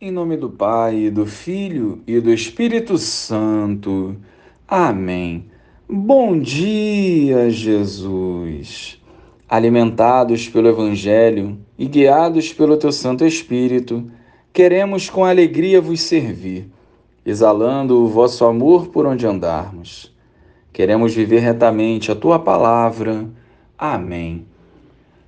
Em nome do Pai, do Filho e do Espírito Santo. Amém. Bom dia, Jesus. Alimentados pelo Evangelho e guiados pelo Teu Santo Espírito, queremos com alegria vos servir, exalando o vosso amor por onde andarmos. Queremos viver retamente a Tua palavra. Amém.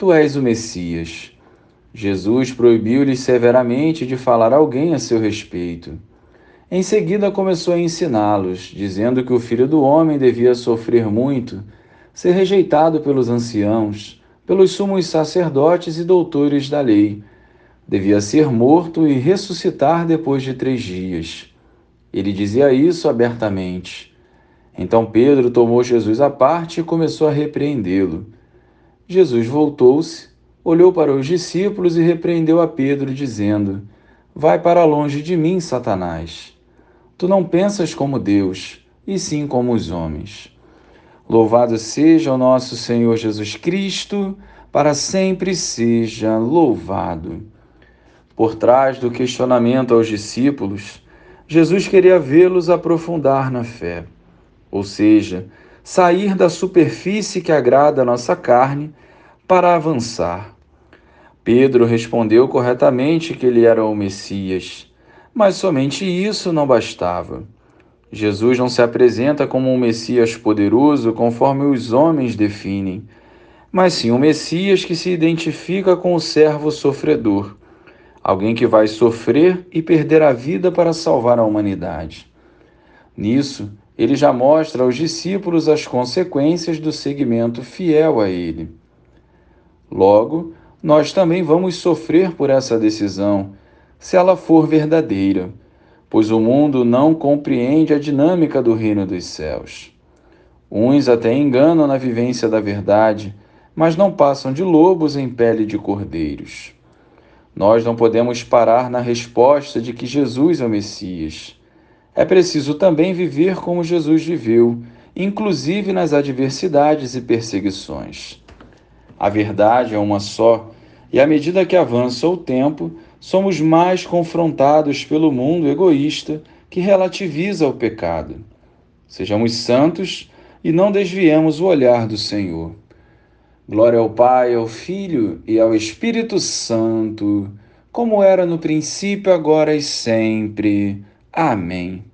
Tu és o Messias. Jesus proibiu-lhes severamente de falar a alguém a seu respeito. Em seguida começou a ensiná-los, dizendo que o filho do homem devia sofrer muito, ser rejeitado pelos anciãos, pelos sumos sacerdotes e doutores da lei. Devia ser morto e ressuscitar depois de três dias. Ele dizia isso abertamente. Então Pedro tomou Jesus à parte e começou a repreendê-lo. Jesus voltou-se, olhou para os discípulos e repreendeu a Pedro, dizendo: Vai para longe de mim, Satanás. Tu não pensas como Deus, e sim como os homens. Louvado seja o nosso Senhor Jesus Cristo, para sempre seja louvado. Por trás do questionamento aos discípulos, Jesus queria vê-los aprofundar na fé, ou seja, sair da superfície que agrada a nossa carne para avançar. Pedro respondeu corretamente que ele era o Messias, mas somente isso não bastava. Jesus não se apresenta como um Messias poderoso conforme os homens definem, mas sim um Messias que se identifica com o servo sofredor, alguém que vai sofrer e perder a vida para salvar a humanidade. Nisso, ele já mostra aos discípulos as consequências do seguimento fiel a ele. Logo, nós também vamos sofrer por essa decisão, se ela for verdadeira, pois o mundo não compreende a dinâmica do reino dos céus. Uns até enganam na vivência da verdade, mas não passam de lobos em pele de cordeiros. Nós não podemos parar na resposta de que Jesus é o Messias é preciso também viver como Jesus viveu, inclusive nas adversidades e perseguições. A verdade é uma só, e à medida que avança o tempo, somos mais confrontados pelo mundo egoísta que relativiza o pecado. Sejamos santos e não desviemos o olhar do Senhor. Glória ao Pai, ao Filho e ao Espírito Santo, como era no princípio, agora e sempre. Amém.